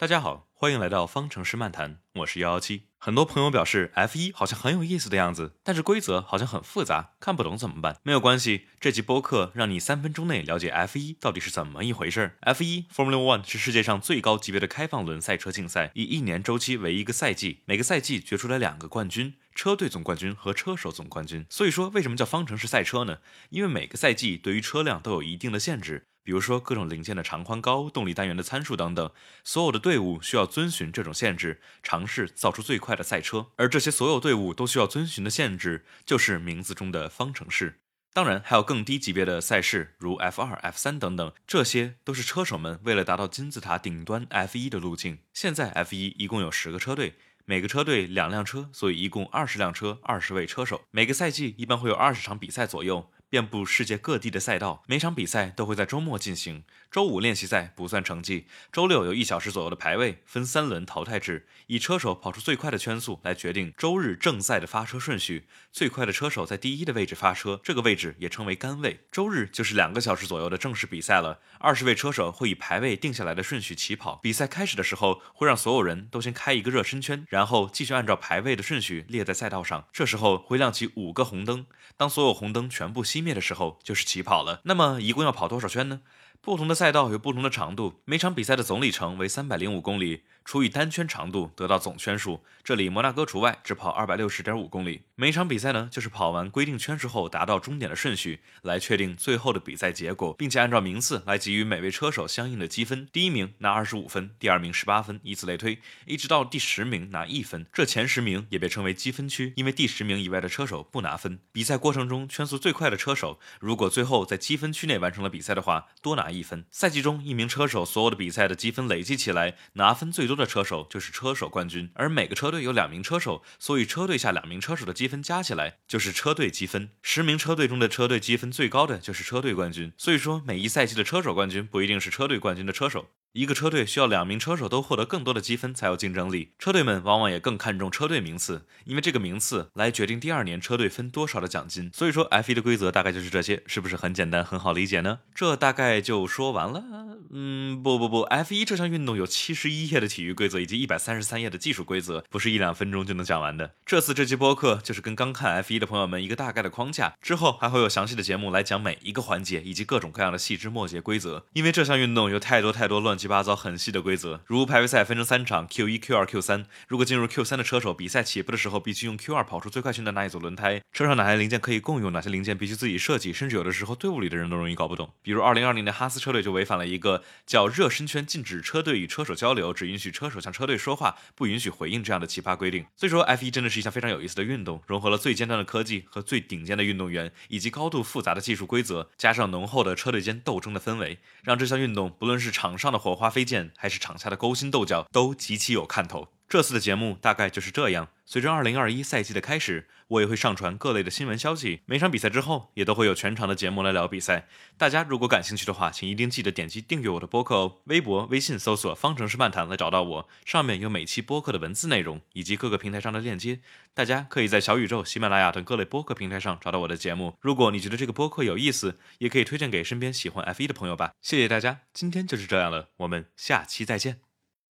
大家好，欢迎来到方程式漫谈，我是幺幺七。很多朋友表示 F 一好像很有意思的样子，但是规则好像很复杂，看不懂怎么办？没有关系，这期播客让你三分钟内了解 F 一到底是怎么一回事。F 一 Formula One 是世界上最高级别的开放轮赛车竞赛，以一年周期为一个赛季，每个赛季决出来两个冠军。车队总冠军和车手总冠军，所以说为什么叫方程式赛车呢？因为每个赛季对于车辆都有一定的限制，比如说各种零件的长宽高、动力单元的参数等等，所有的队伍需要遵循这种限制，尝试造出最快的赛车。而这些所有队伍都需要遵循的限制，就是名字中的方程式。当然，还有更低级别的赛事，如 F 二、F 三等等，这些都是车手们为了达到金字塔顶端 F 一的路径。现在 F 一一共有十个车队。每个车队两辆车，所以一共二十辆车，二十位车手。每个赛季一般会有二十场比赛左右。遍布世界各地的赛道，每场比赛都会在周末进行。周五练习赛不算成绩，周六有一小时左右的排位，分三轮淘汰制，以车手跑出最快的圈速来决定周日正赛的发车顺序。最快的车手在第一的位置发车，这个位置也称为杆位。周日就是两个小时左右的正式比赛了，二十位车手会以排位定下来的顺序起跑。比赛开始的时候，会让所有人都先开一个热身圈，然后继续按照排位的顺序列在赛道上。这时候会亮起五个红灯，当所有红灯全部熄。灭的时候就是起跑了。那么一共要跑多少圈呢？不同的赛道有不同的长度，每场比赛的总里程为三百零五公里。除以单圈长度得到总圈数，这里摩纳哥除外，只跑二百六十点五公里。每场比赛呢，就是跑完规定圈数后达到终点的顺序，来确定最后的比赛结果，并且按照名次来给予每位车手相应的积分。第一名拿二十五分，第二名十八分，以此类推，一直到第十名拿一分。这前十名也被称为积分区，因为第十名以外的车手不拿分。比赛过程中圈速最快的车手，如果最后在积分区内完成了比赛的话，多拿一分。赛季中一名车手所有的比赛的积分累积起来，拿分最多的。的车手就是车手冠军，而每个车队有两名车手，所以车队下两名车手的积分加起来就是车队积分。十名车队中的车队积分最高的就是车队冠军。所以说，每一赛季的车手冠军不一定是车队冠军的车手。一个车队需要两名车手都获得更多的积分才有竞争力，车队们往往也更看重车队名次，因为这个名次来决定第二年车队分多少的奖金。所以说，F1 的规则大概就是这些，是不是很简单，很好理解呢？这大概就说完了。嗯，不不不，F1 这项运动有七十一页的体育规则以及一百三十三页的技术规则，不是一两分钟就能讲完的。这次这期播客就是跟刚看 F1 的朋友们一个大概的框架，之后还会有详细的节目来讲每一个环节以及各种各样的细枝末节规则，因为这项运动有太多太多乱。七八糟很细的规则，如排位赛分成三场，Q 一、Q 二、Q 三。如果进入 Q 三的车手，比赛起步的时候必须用 Q 二跑出最快圈的那一组轮胎。车上哪些零件可以共用，哪些零件必须自己设计，甚至有的时候队伍里的人都容易搞不懂。比如2020年哈斯车队就违反了一个叫热身圈禁止车队与车手交流，只允许车手向车队说话，不允许回应这样的奇葩规定。所以说 F1 真的是一项非常有意思的运动，融合了最尖端的科技和最顶尖的运动员，以及高度复杂的技术规则，加上浓厚的车队间斗争的氛围，让这项运动不论是场上的火火花飞溅，还是场下的勾心斗角都极其有看头。这次的节目大概就是这样。随着二零二一赛季的开始，我也会上传各类的新闻消息。每场比赛之后，也都会有全场的节目来聊比赛。大家如果感兴趣的话，请一定记得点击订阅我的播客哦。微博、微信搜索“方程式漫谈”来找到我，上面有每期播客的文字内容以及各个平台上的链接。大家可以在小宇宙、喜马拉雅等各类播客平台上找到我的节目。如果你觉得这个播客有意思，也可以推荐给身边喜欢 F 一的朋友吧。谢谢大家，今天就是这样了，我们下期再见。